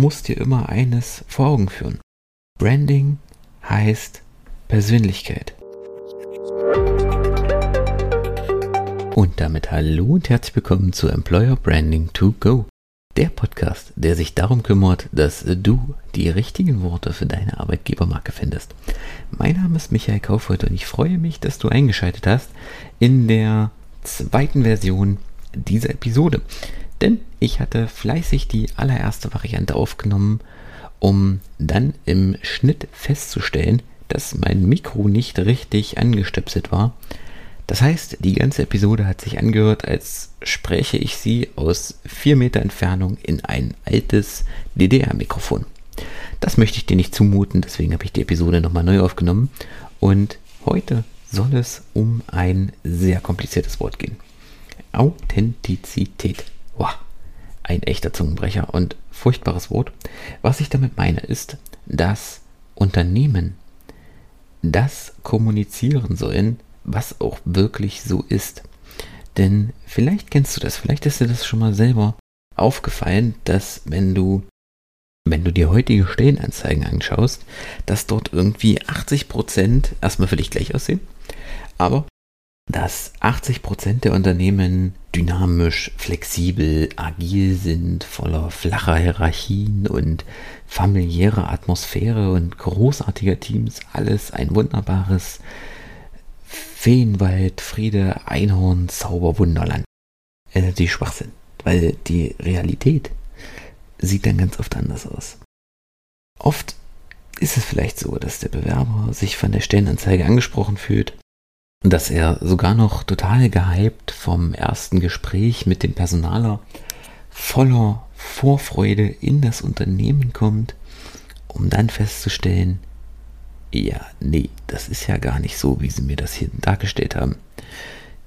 musst dir immer eines vor Augen führen. Branding heißt Persönlichkeit. Und damit hallo und herzlich willkommen zu Employer Branding to Go. Der Podcast, der sich darum kümmert, dass du die richtigen Worte für deine Arbeitgebermarke findest. Mein Name ist Michael Kaufreuth und ich freue mich, dass du eingeschaltet hast in der zweiten Version dieser Episode. Denn ich hatte fleißig die allererste Variante aufgenommen, um dann im Schnitt festzustellen, dass mein Mikro nicht richtig angestöpselt war das heißt, die ganze Episode hat sich angehört, als spreche ich sie aus vier Meter Entfernung in ein altes DDR-Mikrofon. Das möchte ich dir nicht zumuten, deswegen habe ich die Episode nochmal neu aufgenommen. Und heute soll es um ein sehr kompliziertes Wort gehen. Authentizität. Wow, ein echter Zungenbrecher und furchtbares Wort. Was ich damit meine, ist, dass Unternehmen das kommunizieren sollen, was auch wirklich so ist. Denn vielleicht kennst du das, vielleicht ist dir das schon mal selber aufgefallen, dass wenn du wenn du dir heutige Stellenanzeigen anschaust, dass dort irgendwie 80% erstmal für dich gleich aussehen, aber dass 80% der Unternehmen dynamisch, flexibel, agil sind, voller flacher Hierarchien und familiärer Atmosphäre und großartiger Teams, alles ein wunderbares Feenwald, Friede, Einhorn, Zauber, Wunderland. Äh, natürlich Schwachsinn, weil die Realität sieht dann ganz oft anders aus. Oft ist es vielleicht so, dass der Bewerber sich von der Stellenanzeige angesprochen fühlt dass er sogar noch total gehypt vom ersten Gespräch mit dem Personaler voller Vorfreude in das Unternehmen kommt, um dann festzustellen, ja, nee, das ist ja gar nicht so, wie sie mir das hier dargestellt haben.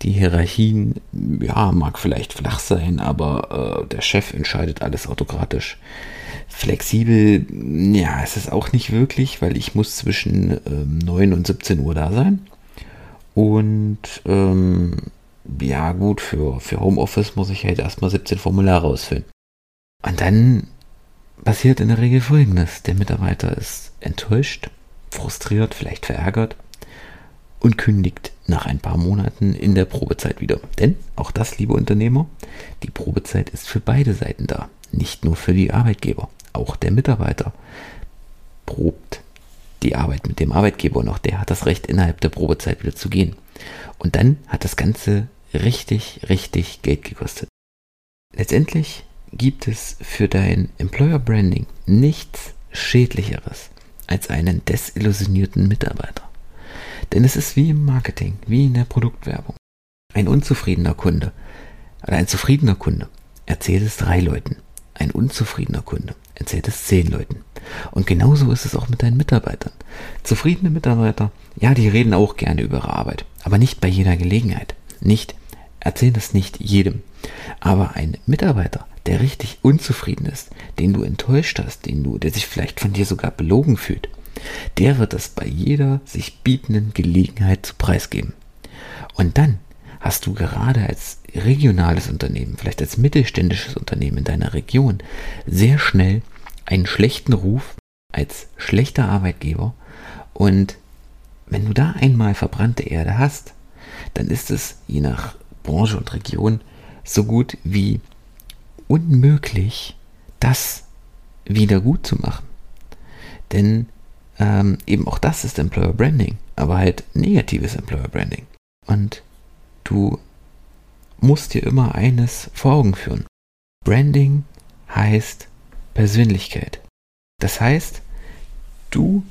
Die Hierarchien, ja, mag vielleicht flach sein, aber äh, der Chef entscheidet alles autokratisch. Flexibel, ja, ist es auch nicht wirklich, weil ich muss zwischen ähm, 9 und 17 Uhr da sein. Und ähm, ja, gut, für, für Homeoffice muss ich halt erstmal 17 Formulare ausfüllen. Und dann passiert in der Regel folgendes: Der Mitarbeiter ist enttäuscht, frustriert, vielleicht verärgert und kündigt nach ein paar Monaten in der Probezeit wieder. Denn auch das, liebe Unternehmer, die Probezeit ist für beide Seiten da, nicht nur für die Arbeitgeber. Auch der Mitarbeiter probt die Arbeit mit dem Arbeitgeber auch der hat das Recht, innerhalb der Probezeit wieder zu gehen. Und dann hat das Ganze richtig, richtig Geld gekostet. Letztendlich gibt es für dein Employer Branding nichts Schädlicheres als einen desillusionierten Mitarbeiter. Denn es ist wie im Marketing, wie in der Produktwerbung. Ein unzufriedener Kunde oder ein zufriedener Kunde erzählt es drei Leuten. Ein unzufriedener Kunde erzählt es zehn Leuten. Und genauso ist es auch mit deinen Mitarbeitern. Zufriedene Mitarbeiter, ja, die reden auch gerne über ihre Arbeit, aber nicht bei jeder Gelegenheit. Nicht, erzählen es nicht jedem. Aber ein Mitarbeiter, der richtig unzufrieden ist, den du enttäuscht hast, den du, der sich vielleicht von dir sogar belogen fühlt, der wird das bei jeder sich bietenden Gelegenheit zu preisgeben. Und dann hast du gerade als regionales Unternehmen, vielleicht als mittelständisches Unternehmen in deiner Region, sehr schnell einen schlechten Ruf als schlechter Arbeitgeber. Und wenn du da einmal verbrannte Erde hast, dann ist es je nach Branche und Region so gut wie unmöglich, das wieder gut zu machen. Denn ähm, eben auch das ist Employer Branding, aber halt negatives Employer Branding. Und du musst dir immer eines vor Augen führen. Branding heißt Persönlichkeit. Das heißt, du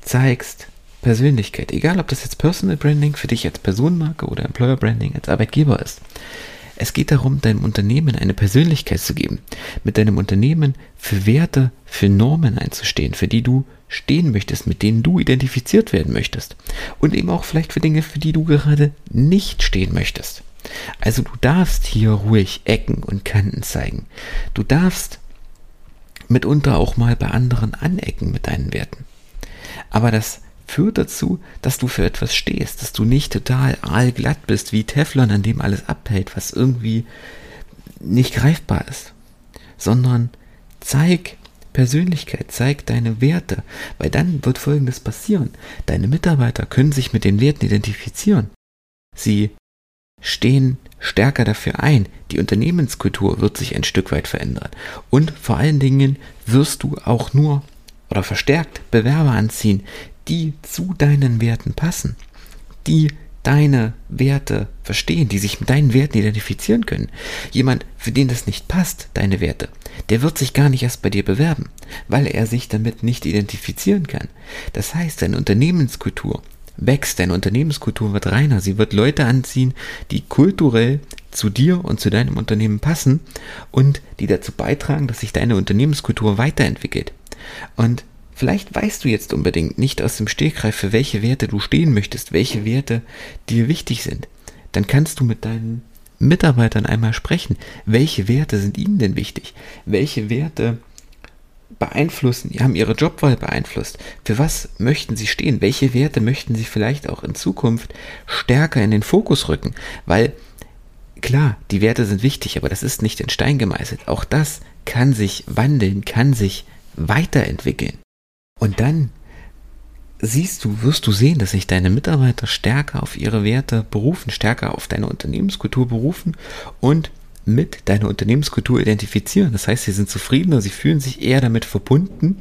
zeigst Persönlichkeit, egal ob das jetzt Personal Branding für dich als Personenmarke oder Employer Branding als Arbeitgeber ist. Es geht darum, deinem Unternehmen eine Persönlichkeit zu geben, mit deinem Unternehmen für Werte, für Normen einzustehen, für die du stehen möchtest, mit denen du identifiziert werden möchtest. Und eben auch vielleicht für Dinge, für die du gerade nicht stehen möchtest. Also du darfst hier ruhig Ecken und Kanten zeigen. Du darfst mitunter auch mal bei anderen anecken mit deinen Werten. Aber das führt dazu, dass du für etwas stehst, dass du nicht total aalglatt bist wie Teflon, an dem alles abhält, was irgendwie nicht greifbar ist, sondern zeig Persönlichkeit, zeig deine Werte, weil dann wird Folgendes passieren. Deine Mitarbeiter können sich mit den Werten identifizieren. Sie stehen stärker dafür ein. Die Unternehmenskultur wird sich ein Stück weit verändern. Und vor allen Dingen wirst du auch nur oder verstärkt Bewerber anziehen, die zu deinen Werten passen, die deine Werte verstehen, die sich mit deinen Werten identifizieren können. Jemand, für den das nicht passt, deine Werte, der wird sich gar nicht erst bei dir bewerben, weil er sich damit nicht identifizieren kann. Das heißt, deine Unternehmenskultur wächst, deine Unternehmenskultur wird reiner, sie wird Leute anziehen, die kulturell zu dir und zu deinem Unternehmen passen und die dazu beitragen, dass sich deine Unternehmenskultur weiterentwickelt. Und vielleicht weißt du jetzt unbedingt nicht aus dem Stegreif, für welche Werte du stehen möchtest, welche Werte dir wichtig sind. Dann kannst du mit deinen Mitarbeitern einmal sprechen. Welche Werte sind ihnen denn wichtig? Welche Werte beeinflussen, haben ihre Jobwahl beeinflusst. Für was möchten sie stehen? Welche Werte möchten sie vielleicht auch in Zukunft stärker in den Fokus rücken? Weil klar, die Werte sind wichtig, aber das ist nicht in Stein gemeißelt. Auch das kann sich wandeln, kann sich weiterentwickeln. Und dann siehst du, wirst du sehen, dass sich deine Mitarbeiter stärker auf ihre Werte berufen, stärker auf deine Unternehmenskultur berufen und mit deiner Unternehmenskultur identifizieren. Das heißt, sie sind zufriedener, sie fühlen sich eher damit verbunden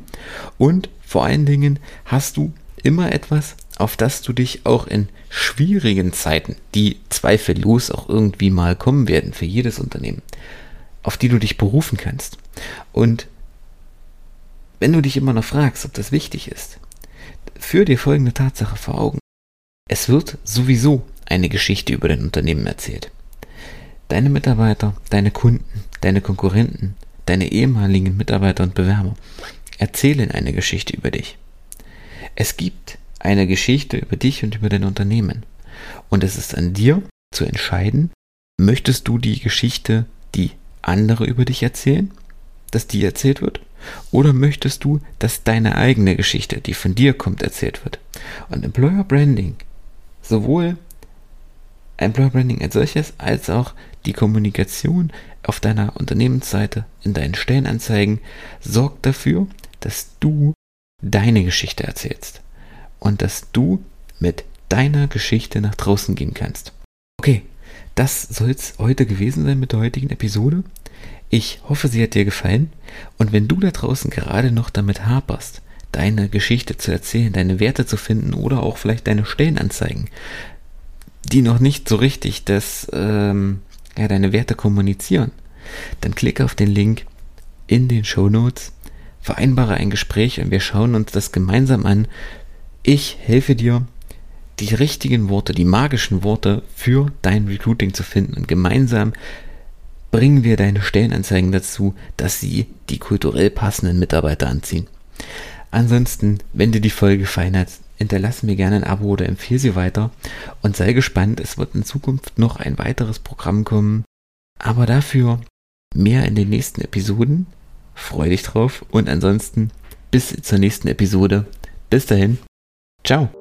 und vor allen Dingen hast du immer etwas, auf das du dich auch in schwierigen Zeiten, die zweifellos auch irgendwie mal kommen werden für jedes Unternehmen, auf die du dich berufen kannst. Und wenn du dich immer noch fragst, ob das wichtig ist, führ dir folgende Tatsache vor Augen. Es wird sowieso eine Geschichte über dein Unternehmen erzählt. Deine Mitarbeiter, deine Kunden, deine Konkurrenten, deine ehemaligen Mitarbeiter und Bewerber erzählen eine Geschichte über dich. Es gibt eine Geschichte über dich und über dein Unternehmen. Und es ist an dir zu entscheiden, möchtest du die Geschichte, die andere über dich erzählen, dass die erzählt wird? Oder möchtest du, dass deine eigene Geschichte, die von dir kommt, erzählt wird? Und Employer Branding, sowohl Employer Branding als solches, als auch die Kommunikation auf deiner Unternehmensseite, in deinen Stellenanzeigen, sorgt dafür, dass du deine Geschichte erzählst und dass du mit deiner Geschichte nach draußen gehen kannst. Okay, das soll es heute gewesen sein mit der heutigen Episode. Ich hoffe, sie hat dir gefallen und wenn du da draußen gerade noch damit haperst, deine Geschichte zu erzählen, deine Werte zu finden oder auch vielleicht deine Stellenanzeigen, die noch nicht so richtig das, ähm, ja, deine Werte kommunizieren, dann klicke auf den Link in den Show Notes, vereinbare ein Gespräch und wir schauen uns das gemeinsam an. Ich helfe dir, die richtigen Worte, die magischen Worte für dein Recruiting zu finden und gemeinsam bringen wir deine Stellenanzeigen dazu, dass sie die kulturell passenden Mitarbeiter anziehen. Ansonsten, wenn dir die Folge gefallen hat, hinterlasse mir gerne ein Abo oder empfehle sie weiter und sei gespannt, es wird in Zukunft noch ein weiteres Programm kommen. Aber dafür mehr in den nächsten Episoden. Freu dich drauf und ansonsten bis zur nächsten Episode. Bis dahin. Ciao.